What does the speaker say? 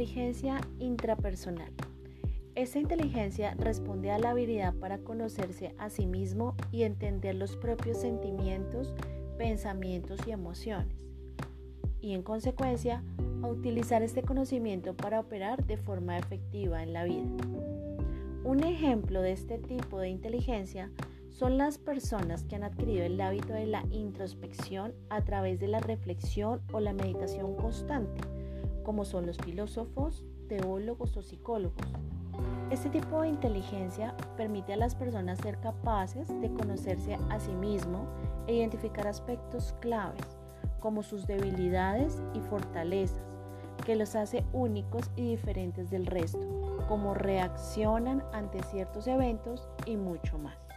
Inteligencia intrapersonal. Esta inteligencia responde a la habilidad para conocerse a sí mismo y entender los propios sentimientos, pensamientos y emociones. Y en consecuencia, a utilizar este conocimiento para operar de forma efectiva en la vida. Un ejemplo de este tipo de inteligencia son las personas que han adquirido el hábito de la introspección a través de la reflexión o la meditación constante, como son los filósofos, teólogos o psicólogos. Este tipo de inteligencia permite a las personas ser capaces de conocerse a sí mismo e identificar aspectos claves, como sus debilidades y fortalezas, que los hace únicos y diferentes del resto, cómo reaccionan ante ciertos eventos y mucho más.